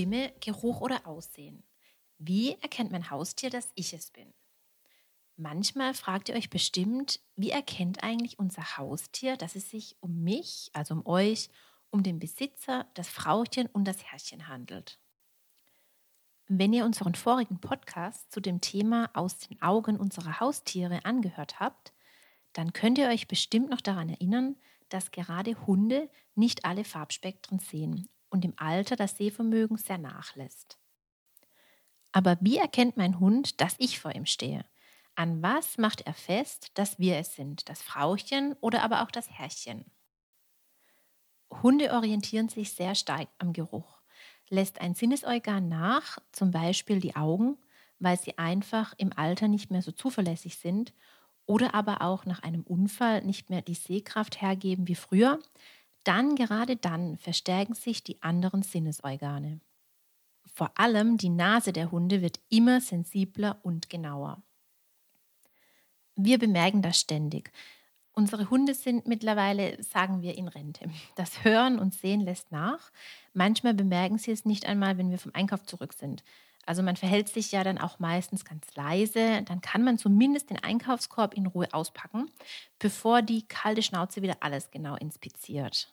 Stimme, Geruch oder Aussehen. Wie erkennt mein Haustier, dass ich es bin? Manchmal fragt ihr euch bestimmt, wie erkennt eigentlich unser Haustier, dass es sich um mich, also um euch, um den Besitzer, das Frauchen und das Herrchen handelt. Wenn ihr unseren vorigen Podcast zu dem Thema aus den Augen unserer Haustiere angehört habt, dann könnt ihr euch bestimmt noch daran erinnern, dass gerade Hunde nicht alle Farbspektren sehen und im Alter das Sehvermögen sehr nachlässt. Aber wie erkennt mein Hund, dass ich vor ihm stehe? An was macht er fest, dass wir es sind, das Frauchen oder aber auch das Herrchen? Hunde orientieren sich sehr stark am Geruch. Lässt ein Sinnesorgan nach, zum Beispiel die Augen, weil sie einfach im Alter nicht mehr so zuverlässig sind oder aber auch nach einem Unfall nicht mehr die Sehkraft hergeben wie früher, dann gerade dann verstärken sich die anderen Sinnesorgane. Vor allem die Nase der Hunde wird immer sensibler und genauer. Wir bemerken das ständig. Unsere Hunde sind mittlerweile, sagen wir, in Rente. Das Hören und Sehen lässt nach. Manchmal bemerken sie es nicht einmal, wenn wir vom Einkauf zurück sind. Also man verhält sich ja dann auch meistens ganz leise. Dann kann man zumindest den Einkaufskorb in Ruhe auspacken, bevor die kalte Schnauze wieder alles genau inspiziert.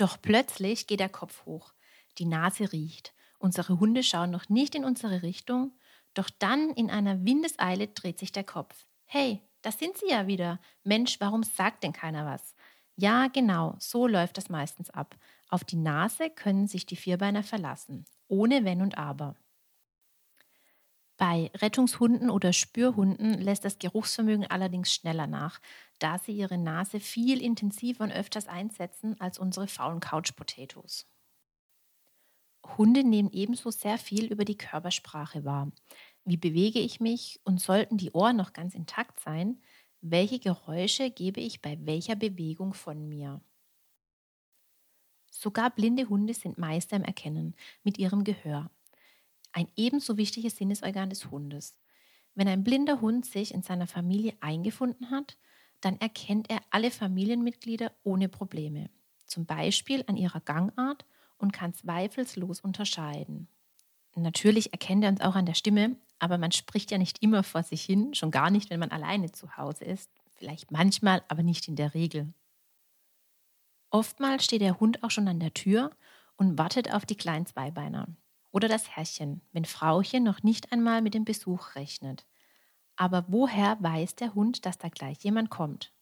Doch plötzlich geht der Kopf hoch. Die Nase riecht. Unsere Hunde schauen noch nicht in unsere Richtung, doch dann in einer Windeseile dreht sich der Kopf. Hey, da sind sie ja wieder. Mensch, warum sagt denn keiner was? Ja, genau, so läuft das meistens ab. Auf die Nase können sich die Vierbeiner verlassen, ohne Wenn und Aber. Bei Rettungshunden oder Spürhunden lässt das Geruchsvermögen allerdings schneller nach, da sie ihre Nase viel intensiver und öfters einsetzen als unsere faulen Couch Potatoes. Hunde nehmen ebenso sehr viel über die Körpersprache wahr. Wie bewege ich mich und sollten die Ohren noch ganz intakt sein, welche Geräusche gebe ich bei welcher Bewegung von mir? Sogar blinde Hunde sind Meister im Erkennen mit ihrem Gehör. Ein ebenso wichtiges Sinnesorgan des Hundes. Wenn ein blinder Hund sich in seiner Familie eingefunden hat, dann erkennt er alle Familienmitglieder ohne Probleme, zum Beispiel an ihrer Gangart und kann zweifelslos unterscheiden. Natürlich erkennt er uns auch an der Stimme, aber man spricht ja nicht immer vor sich hin, schon gar nicht, wenn man alleine zu Hause ist. Vielleicht manchmal, aber nicht in der Regel. Oftmals steht der Hund auch schon an der Tür und wartet auf die kleinen Zweibeiner. Oder das Herrchen, wenn Frauchen noch nicht einmal mit dem Besuch rechnet. Aber woher weiß der Hund, dass da gleich jemand kommt?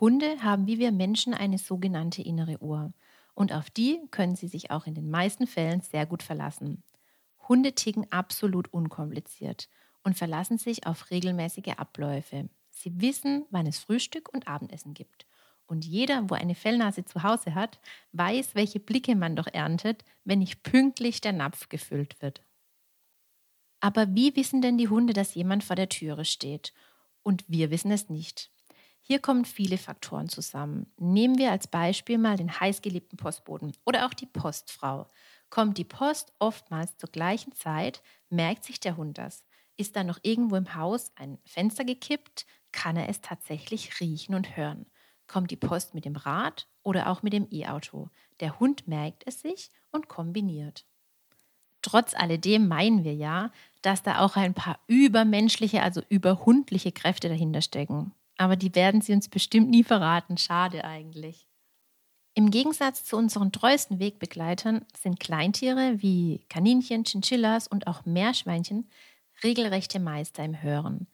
Hunde haben wie wir Menschen eine sogenannte innere Uhr und auf die können sie sich auch in den meisten Fällen sehr gut verlassen. Hunde ticken absolut unkompliziert und verlassen sich auf regelmäßige Abläufe. Sie wissen, wann es Frühstück und Abendessen gibt. Und jeder, wo eine Fellnase zu Hause hat, weiß, welche Blicke man doch erntet, wenn nicht pünktlich der Napf gefüllt wird. Aber wie wissen denn die Hunde, dass jemand vor der Türe steht? Und wir wissen es nicht. Hier kommen viele Faktoren zusammen. Nehmen wir als Beispiel mal den heißgeliebten Postboden oder auch die Postfrau. Kommt die Post oftmals zur gleichen Zeit, merkt sich der Hund das. Ist da noch irgendwo im Haus ein Fenster gekippt, kann er es tatsächlich riechen und hören. Kommt die Post mit dem Rad oder auch mit dem E-Auto. Der Hund merkt es sich und kombiniert. Trotz alledem meinen wir ja, dass da auch ein paar übermenschliche, also überhundliche Kräfte dahinter stecken. Aber die werden sie uns bestimmt nie verraten. Schade eigentlich. Im Gegensatz zu unseren treuesten Wegbegleitern sind Kleintiere wie Kaninchen, Chinchillas und auch Meerschweinchen regelrechte Meister im Hören.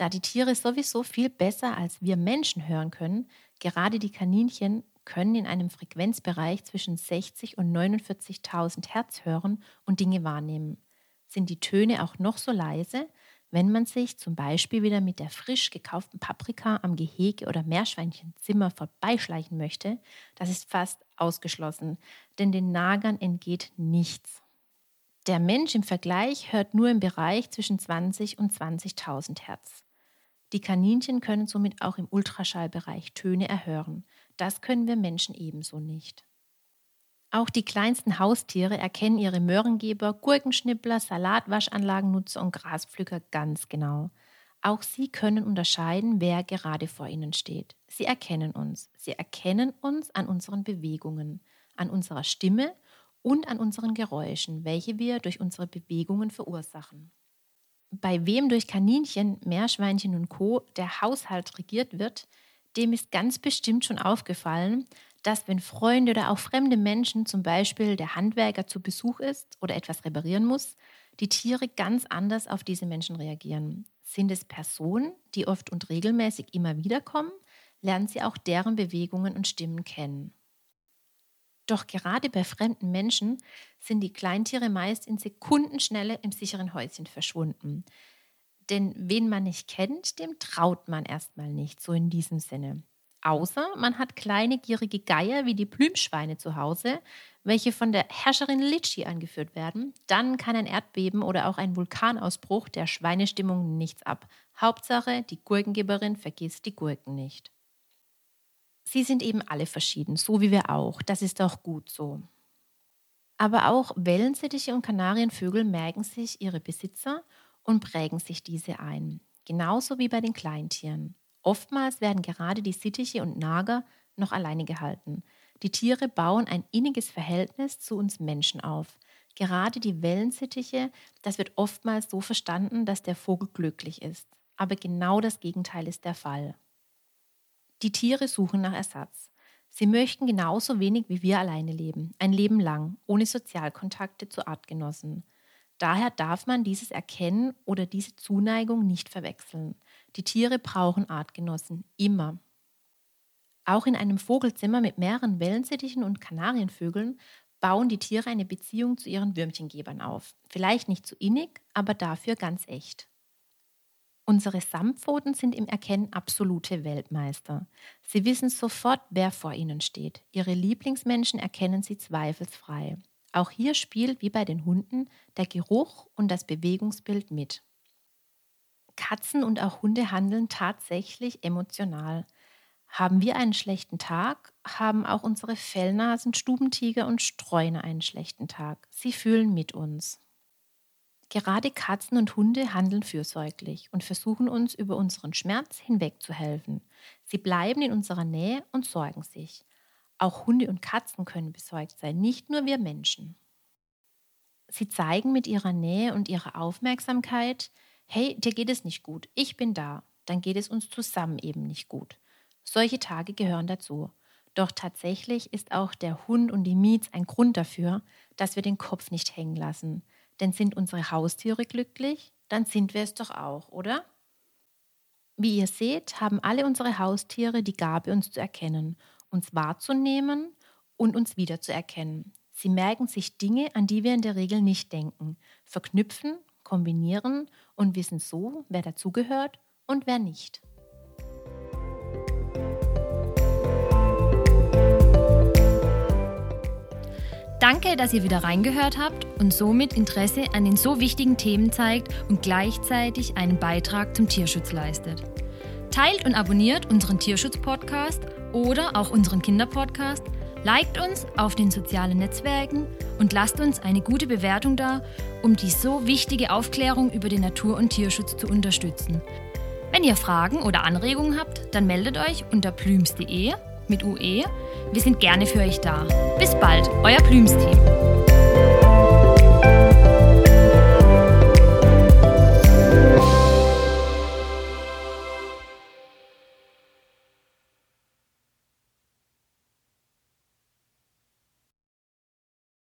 Da die Tiere sowieso viel besser als wir Menschen hören können, gerade die Kaninchen können in einem Frequenzbereich zwischen 60 und 49.000 Hertz hören und Dinge wahrnehmen. sind die Töne auch noch so leise, wenn man sich zum Beispiel wieder mit der frisch gekauften Paprika am Gehege oder Meerschweinchenzimmer vorbeischleichen möchte, das ist fast ausgeschlossen, denn den Nagern entgeht nichts. Der Mensch im Vergleich hört nur im Bereich zwischen 20 und 20.000 Hertz. Die Kaninchen können somit auch im Ultraschallbereich Töne erhören. Das können wir Menschen ebenso nicht. Auch die kleinsten Haustiere erkennen ihre Möhrengeber, Gurkenschnippler, Salatwaschanlagennutzer und Graspflücker ganz genau. Auch sie können unterscheiden, wer gerade vor ihnen steht. Sie erkennen uns. Sie erkennen uns an unseren Bewegungen, an unserer Stimme und an unseren Geräuschen, welche wir durch unsere Bewegungen verursachen. Bei wem durch Kaninchen, Meerschweinchen und Co. der Haushalt regiert wird, dem ist ganz bestimmt schon aufgefallen, dass wenn Freunde oder auch fremde Menschen, zum Beispiel der Handwerker zu Besuch ist oder etwas reparieren muss, die Tiere ganz anders auf diese Menschen reagieren. Sind es Personen, die oft und regelmäßig immer wieder kommen, lernen sie auch deren Bewegungen und Stimmen kennen. Doch gerade bei fremden Menschen sind die Kleintiere meist in Sekundenschnelle im sicheren Häuschen verschwunden. Denn wen man nicht kennt, dem traut man erstmal nicht, so in diesem Sinne. Außer man hat kleine gierige Geier wie die Blümschweine zu Hause, welche von der Herrscherin Litschi angeführt werden, dann kann ein Erdbeben oder auch ein Vulkanausbruch der Schweinestimmung nichts ab. Hauptsache, die Gurkengeberin vergisst die Gurken nicht. Sie sind eben alle verschieden, so wie wir auch. Das ist auch gut so. Aber auch Wellensittiche und Kanarienvögel merken sich ihre Besitzer und prägen sich diese ein. Genauso wie bei den Kleintieren. Oftmals werden gerade die Sittiche und Nager noch alleine gehalten. Die Tiere bauen ein inniges Verhältnis zu uns Menschen auf. Gerade die Wellensittiche, das wird oftmals so verstanden, dass der Vogel glücklich ist. Aber genau das Gegenteil ist der Fall. Die Tiere suchen nach Ersatz. Sie möchten genauso wenig wie wir alleine leben, ein Leben lang, ohne Sozialkontakte zu Artgenossen. Daher darf man dieses Erkennen oder diese Zuneigung nicht verwechseln. Die Tiere brauchen Artgenossen, immer. Auch in einem Vogelzimmer mit mehreren Wellensittichen und Kanarienvögeln bauen die Tiere eine Beziehung zu ihren Würmchengebern auf. Vielleicht nicht so innig, aber dafür ganz echt. Unsere Samtpfoten sind im Erkennen absolute Weltmeister. Sie wissen sofort, wer vor ihnen steht. Ihre Lieblingsmenschen erkennen sie zweifelsfrei. Auch hier spielt, wie bei den Hunden, der Geruch und das Bewegungsbild mit. Katzen und auch Hunde handeln tatsächlich emotional. Haben wir einen schlechten Tag, haben auch unsere Fellnasen, Stubentiger und Streuner einen schlechten Tag. Sie fühlen mit uns. Gerade Katzen und Hunde handeln fürsorglich und versuchen uns über unseren Schmerz hinwegzuhelfen. Sie bleiben in unserer Nähe und sorgen sich. Auch Hunde und Katzen können besorgt sein, nicht nur wir Menschen. Sie zeigen mit ihrer Nähe und ihrer Aufmerksamkeit, hey, dir geht es nicht gut, ich bin da, dann geht es uns zusammen eben nicht gut. Solche Tage gehören dazu. Doch tatsächlich ist auch der Hund und die Mietz ein Grund dafür, dass wir den Kopf nicht hängen lassen. Denn sind unsere Haustiere glücklich, dann sind wir es doch auch, oder? Wie ihr seht, haben alle unsere Haustiere die Gabe, uns zu erkennen, uns wahrzunehmen und uns wiederzuerkennen. Sie merken sich Dinge, an die wir in der Regel nicht denken, verknüpfen kombinieren und wissen so, wer dazugehört und wer nicht. Danke, dass ihr wieder reingehört habt und somit Interesse an den so wichtigen Themen zeigt und gleichzeitig einen Beitrag zum Tierschutz leistet. Teilt und abonniert unseren Tierschutz-Podcast oder auch unseren Kinderpodcast Liked uns auf den sozialen Netzwerken und lasst uns eine gute Bewertung da, um die so wichtige Aufklärung über den Natur- und Tierschutz zu unterstützen. Wenn ihr Fragen oder Anregungen habt, dann meldet euch unter plüms.de mit UE. Wir sind gerne für euch da. Bis bald, euer Plüms-Team.